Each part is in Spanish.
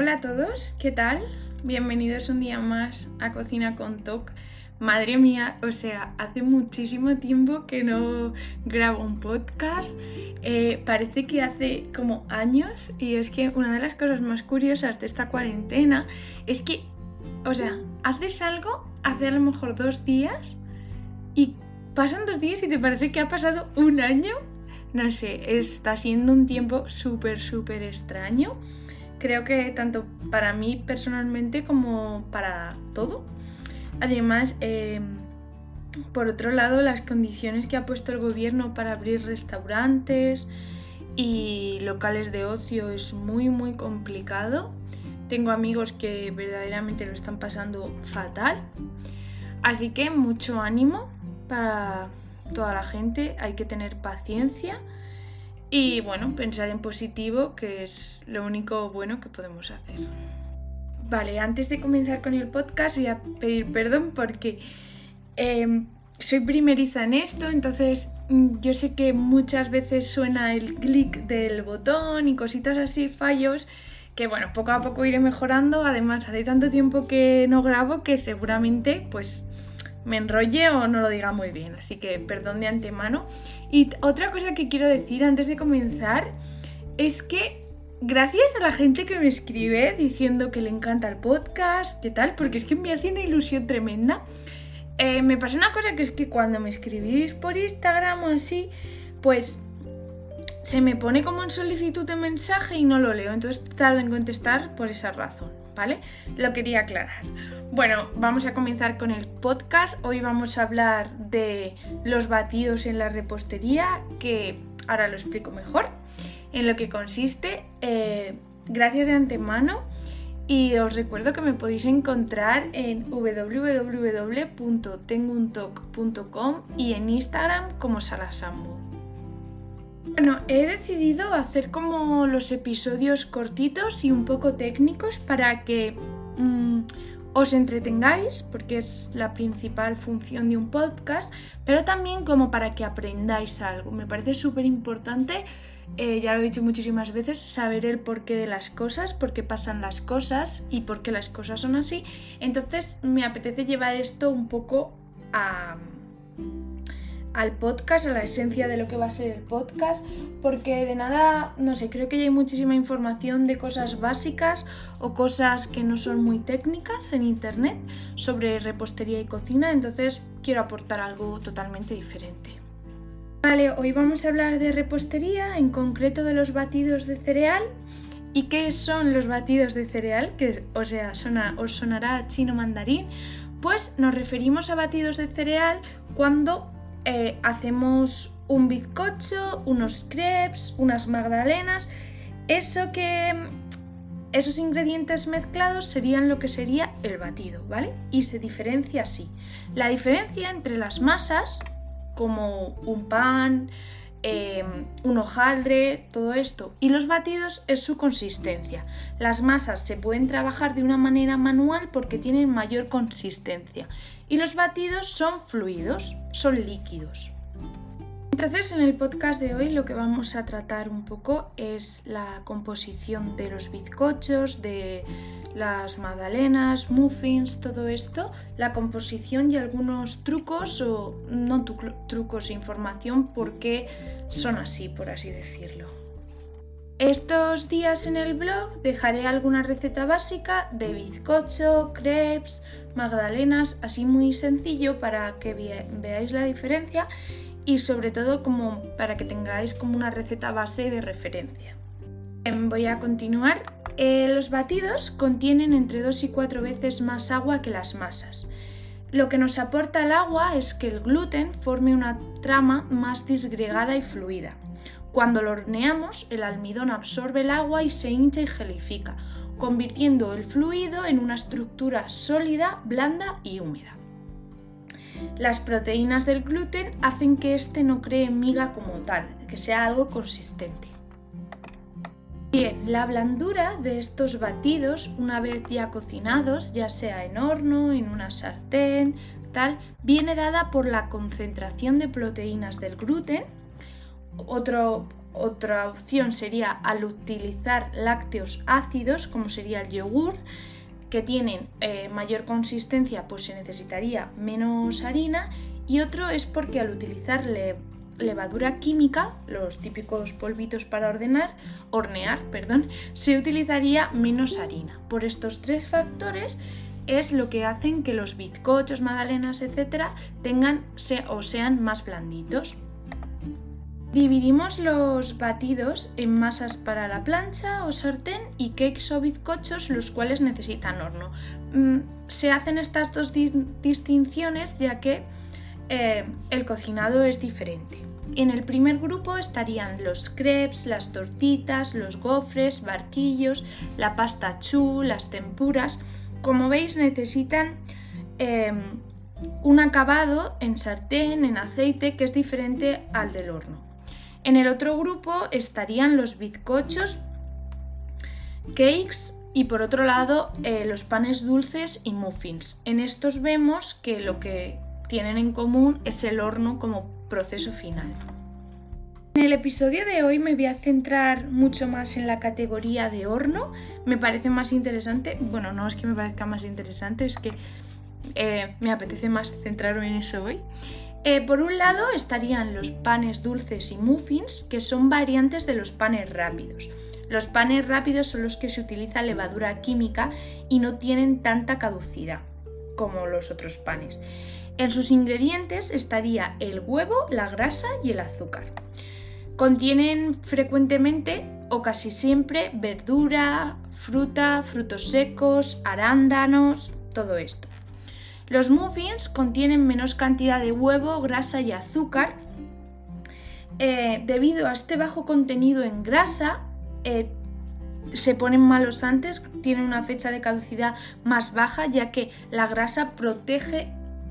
Hola a todos, ¿qué tal? Bienvenidos un día más a Cocina con Toc. Madre mía, o sea, hace muchísimo tiempo que no grabo un podcast. Eh, parece que hace como años y es que una de las cosas más curiosas de esta cuarentena es que, o sea, haces algo hace a lo mejor dos días y pasan dos días y te parece que ha pasado un año. No sé, está siendo un tiempo súper, súper extraño. Creo que tanto para mí personalmente como para todo. Además, em, por otro lado, las condiciones que ha puesto el gobierno para abrir restaurantes y locales de ocio es muy, muy complicado. Tengo amigos que verdaderamente lo están pasando fatal. Así que mucho ánimo para toda la gente, hay que tener paciencia y bueno, pensar en positivo, que es lo único bueno que podemos hacer. Vale, antes de comenzar con el podcast voy a pedir perdón porque em, soy primeriza en esto, entonces mm, yo sé que muchas veces suena el clic del botón y cositas así, fallos, que bueno, poco a poco iré mejorando. Además, hace tanto tiempo que no grabo que seguramente pues me enrolle o no lo diga muy bien, así que perdón de antemano. Y otra cosa que quiero decir antes de comenzar es que gracias a la gente que me escribe diciendo que le encanta el podcast, ¿qué tal? Porque es que me hace una ilusión tremenda. Eh, me pasa una cosa que es que cuando me escribís por Instagram o así, pues se me pone como en solicitud de mensaje y no lo leo, entonces tardo en contestar por esa razón, ¿vale? Lo quería aclarar. Bueno, vamos a comenzar con el podcast. Hoy vamos a hablar de los batidos en la repostería, que ahora lo explico mejor en lo que consiste. Eh, gracias de antemano y os recuerdo que me podéis encontrar en www.tenguntoc.com y en Instagram como Salasambu. Bueno, he decidido hacer como los episodios cortitos y un poco técnicos para que mm, os entretengáis, porque es la principal función de un podcast, pero también como para que aprendáis algo. Me parece súper importante eh, ya lo he dicho muchísimas veces, saber el porqué de las cosas, por qué pasan las cosas y por qué las cosas son así. Entonces me apetece llevar esto un poco a, al podcast, a la esencia de lo que va a ser el podcast, porque de nada, no sé, creo que ya hay muchísima información de cosas básicas o cosas que no son muy técnicas en internet sobre repostería y cocina, entonces quiero aportar algo totalmente diferente. Vale, hoy vamos a hablar de repostería, en concreto de los batidos de cereal. ¿Y qué son los batidos de cereal? Que o sea, os sonará chino mandarín. Pues nos referimos a batidos de cereal cuando eh, hacemos un bizcocho, unos crepes, unas magdalenas. Eso que. Esos ingredientes mezclados serían lo que sería el batido, ¿vale? Y se diferencia así. La diferencia entre las masas como un pan, em, un hojaldre, todo esto. Y los batidos es su consistencia. Las masas se pueden trabajar de una manera manual porque tienen mayor consistencia. Y los batidos son fluidos, son líquidos. Entonces en el podcast de hoy lo que vamos a tratar un poco es la composición de los bizcochos, de las magdalenas, muffins, todo esto, la composición y algunos trucos o no trucos, información por qué son así, por así decirlo. Estos días en el blog dejaré alguna receta básica de bizcocho, crepes, magdalenas, así muy sencillo para que veáis la diferencia y sobre todo como para que tengáis como una receta base de referencia. Em, voy a continuar. Eh, los batidos contienen entre 2 y 4 veces más agua que las masas. Lo que nos aporta el agua es que el gluten forme una trama más disgregada y fluida. Cuando lo horneamos, el almidón absorbe el agua y se hincha y gelifica, convirtiendo el fluido en una estructura sólida, blanda y húmeda. Las proteínas del gluten hacen que éste no cree miga como tal, que sea algo consistente. Bien, la blandura de estos batidos, una vez ya cocinados, ya sea en horno, en una sartén, tal, viene dada por la concentración de proteínas del gluten, otro, otra opción sería al utilizar lácteos ácidos, como sería el yogur, que tienen eh, mayor consistencia, pues se necesitaría menos harina. Y otro es porque al utilizar levadura química, los típicos polvitos para ordenar, hornear, perdón, se utilizaría menos harina. Por estos tres factores es lo que hacen que los bizcochos, magdalenas, etcétera, tengan o sean más blanditos. Dividimos los batidos en masas para la plancha o sartén y cakes o bizcochos los cuales necesitan horno. Mm, se hacen estas dos distinciones ya que eh, el cocinado es diferente. En el primer grupo estarían los crepes, las tortitas, los gofres, barquillos, la pasta chu, las tempuras. Como veis necesitan eh, un acabado en sartén, en aceite, que es diferente al del horno. En el otro grupo estarían los bizcochos, cakes y por otro lado eh, los panes dulces y muffins. En estos vemos que lo que tienen en común es el horno como proceso final. En el episodio de hoy me voy a centrar mucho más en la categoría de horno. Me parece más interesante, bueno, no es que me parezca más interesante, es que eh, me apetece más centrarme en eso hoy. Eh, por un lado estarían los panes dulces y muffins, que son variantes de los panes rápidos. Los panes rápidos son los que se utiliza levadura química y no tienen tanta caducidad como los otros panes. En sus ingredientes estaría el huevo, la grasa y el azúcar. Contienen frecuentemente o casi siempre verdura, fruta, frutos secos, arándanos, todo esto. Los muffins contienen menos cantidad de huevo, grasa y azúcar. Eh, debido a este bajo contenido en grasa, eh, se ponen malos antes, tienen una fecha de caducidad más baja ya que la grasa protege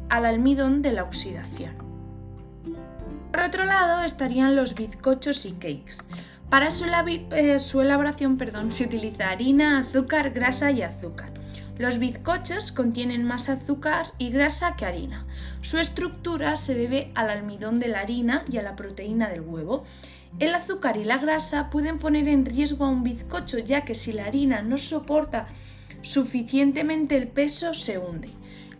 al almidón de la oxidación. Por otro lado estarían los bizcochos y cakes. Para su, eh, su elaboración perdón, se utiliza harina, azúcar, grasa y azúcar. Los bizcochos contienen más azúcar y grasa que harina. Su estructura se debe al almidón de la harina y a la proteína del huevo. El azúcar y la grasa pueden poner en riesgo a un bizcocho ya que si la harina no soporta suficientemente el peso se hunde.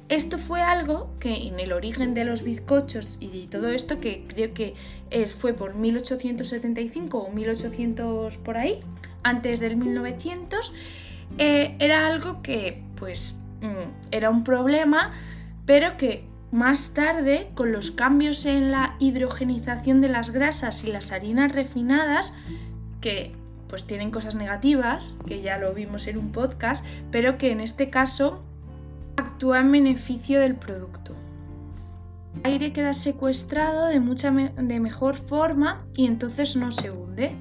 Esto fue algo que en el origen de los bizcochos y todo esto, que creo que fue por 1875 o 1800 por ahí, antes del 1900, eh, era algo que pues mm, era un problema, pero que más tarde, con los cambios en la hidrogenización de las grasas y las harinas refinadas, que pues tienen cosas negativas, que ya lo vimos en un podcast, pero que en este caso actúa en beneficio del producto. El aire queda secuestrado de, mucha de mejor forma y entonces no se hunde.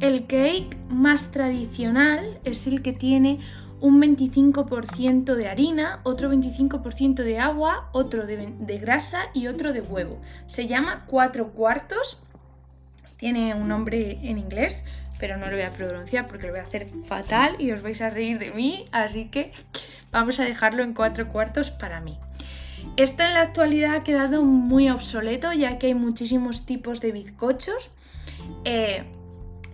El cake más tradicional es el que tiene un 25% de harina, otro 25% de agua, otro de, grasa y otro de huevo. Se llama cuatro cuartos. Tiene un nombre en inglés, pero no lo voy a pronunciar porque lo voy a hacer fatal y os vais a reír de mí, así que vamos a dejarlo en cuatro cuartos para mí. Esto en la actualidad ha quedado muy obsoleto ya que hay muchísimos tipos de bizcochos. Eh,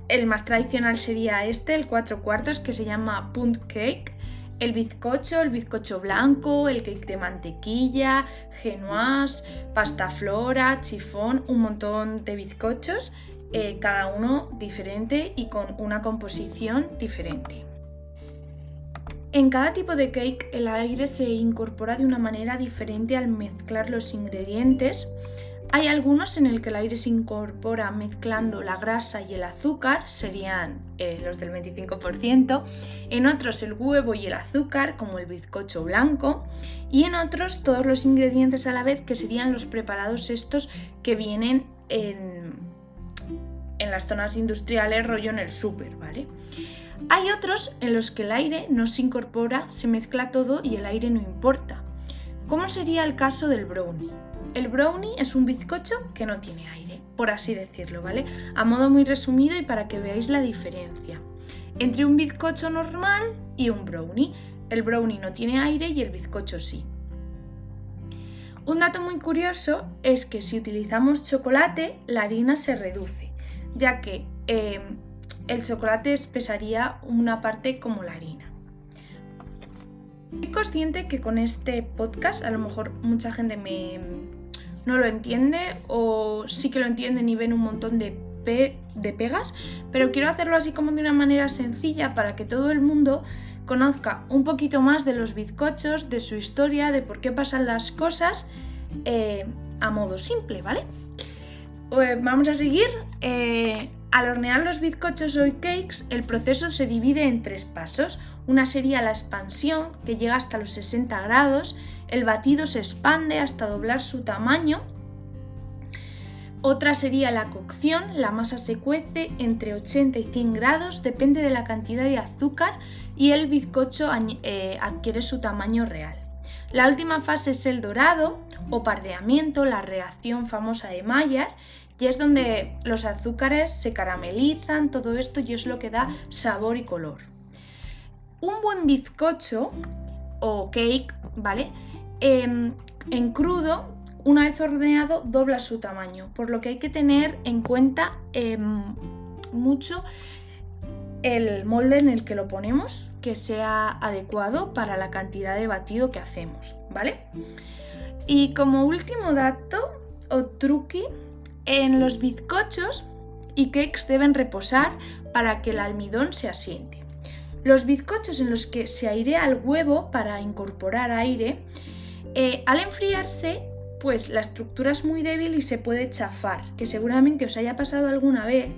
el más tradicional sería este, el cuatro cuartos, que se llama punt cake. El bizcocho, el bizcocho blanco, el cake de mantequilla, genoise, pasta flora, chifón, un montón de bizcochos, eh, cada uno diferente y con una composición diferente. En cada tipo de cake el aire se incorpora de una manera diferente al mezclar los ingredientes hay algunos en el que el aire se incorpora mezclando la grasa y el azúcar, serían eh, los del 25%, en otros el huevo y el azúcar, como el bizcocho blanco, y en otros todos los ingredientes a la vez, que serían los preparados estos que vienen en, en las zonas industriales, rollo en el súper, ¿vale? Hay otros en los que el aire no se incorpora, se mezcla todo y el aire no importa. ¿Cómo sería el caso del brownie? El brownie es un bizcocho que no tiene aire, por así decirlo, ¿vale? A modo muy resumido y para que veáis la diferencia entre un bizcocho normal y un brownie. El brownie no tiene aire y el bizcocho sí. Un dato muy curioso es que si utilizamos chocolate, la harina se reduce. ya que eh, el chocolate espesaría una parte como la harina. Soy consciente que con este podcast a lo mejor mucha gente me, no lo entiende o sí que lo entienden y ven un montón de, de pegas, pero quiero hacerlo así como de una manera sencilla para que todo el mundo conozca un poquito más de los bizcochos, de su historia, de por qué pasan las cosas eh, a modo simple, ¿vale? Pues vamos a seguir. Eh, al hornear los bizcochos o cakes, el proceso se divide en tres pasos. Una sería la expansión, que llega hasta los 60 grados. El batido se expande hasta doblar su tamaño. Otra sería la cocción, la masa se cuece entre 80 y 100 grados, depende de la cantidad de azúcar y el bizcocho eh, adquiere su tamaño real. La última fase es el dorado o pardeamiento, la reacción famosa de Maillard, y es donde los azúcares se caramelizan, todo esto y es lo que da sabor y color. Un buen bizcocho o cake, ¿vale? Em, en crudo una vez horneado dobla su tamaño, por lo que hay que tener en cuenta em, mucho el molde en el que lo ponemos, que sea adecuado para la cantidad de batido que hacemos, ¿vale? Y como último dato o truqui, en los bizcochos y cakes deben reposar para que el almidón se asiente. Los bizcochos en los que se airea el huevo para incorporar aire, eh, al enfriarse pues la estructura es muy débil y se puede chafar, que seguramente os haya pasado alguna vez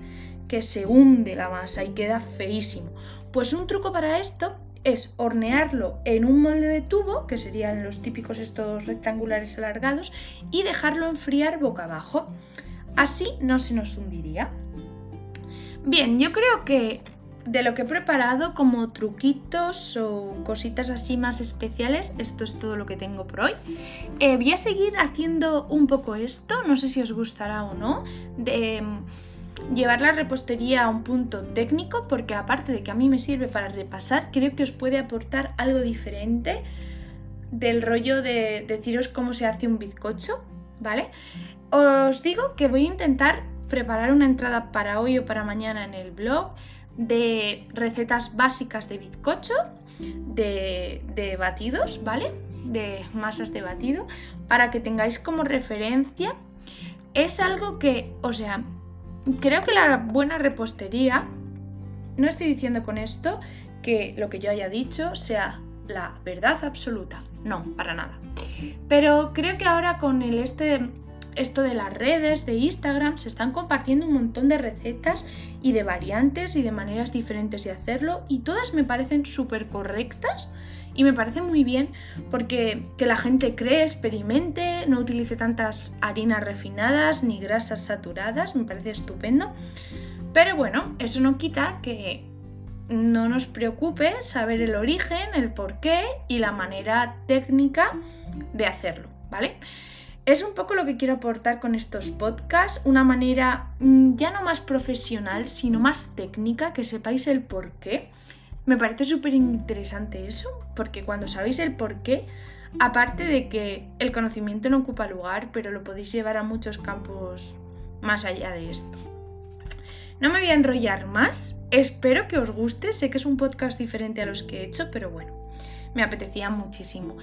que se hunde la masa y queda feísimo. Pues un truco para esto es hornearlo en un molde de tubo, que serían los típicos estos rectangulares alargados, y dejarlo enfriar boca abajo. Así no se nos hundiría. Bien, yo creo que de lo que he preparado como truquitos o cositas así más especiales, esto es todo lo que tengo por hoy. Eh, voy a seguir haciendo un poco esto, no sé si os gustará o no, de mm, llevar la repostería a un punto técnico, porque aparte de que a mí me sirve para repasar, creo que os puede aportar algo diferente del rollo de deciros cómo se hace un bizcocho, ¿vale? Os digo que voy a intentar preparar una entrada para hoy o para mañana en el blog de recetas básicas de bizcocho, de, batidos, ¿vale? De masas de batido, para que tengáis como referencia. Es algo que, o sea, creo que la buena repostería, no estoy diciendo con esto que lo que yo haya dicho sea la verdad absoluta, no, para nada. Pero creo que ahora con el este esto de las redes, de Instagram, se están compartiendo un montón de recetas y de variantes y de maneras diferentes de hacerlo y todas me parecen súper correctas y me parece muy bien porque que la gente cree, experimente, no utilice tantas harinas refinadas ni grasas saturadas, me parece estupendo. Pero bueno, eso no quita que no nos preocupe saber el origen, el porqué y la manera técnica de hacerlo, ¿vale? Es un poco lo que quiero aportar con estos podcasts, una manera mm, ya no más profesional, sino más técnica, que sepáis el por qué. Me parece súper interesante eso, porque cuando sabéis el por qué, aparte de que el conocimiento no ocupa lugar, pero lo podéis llevar a muchos campos más allá de esto. No me voy a enrollar más, espero que os guste, sé que es un podcast diferente a los que he hecho, pero bueno, me apetecía muchísimo.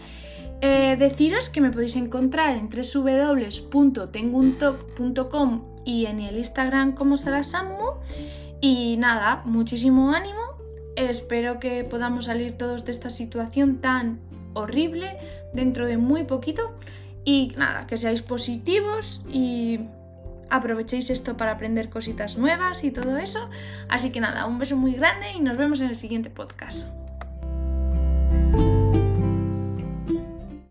Eh, deciros que me podéis encontrar en www.tenguntoc.com y en el Instagram como Sarasammu. Y nada, muchísimo ánimo. Espero que podamos salir todos de esta situación tan horrible dentro de muy poquito. Y nada, que seáis positivos y aprovechéis esto para aprender cositas nuevas y todo eso. Así que nada, un beso muy grande y nos vemos en el siguiente podcast.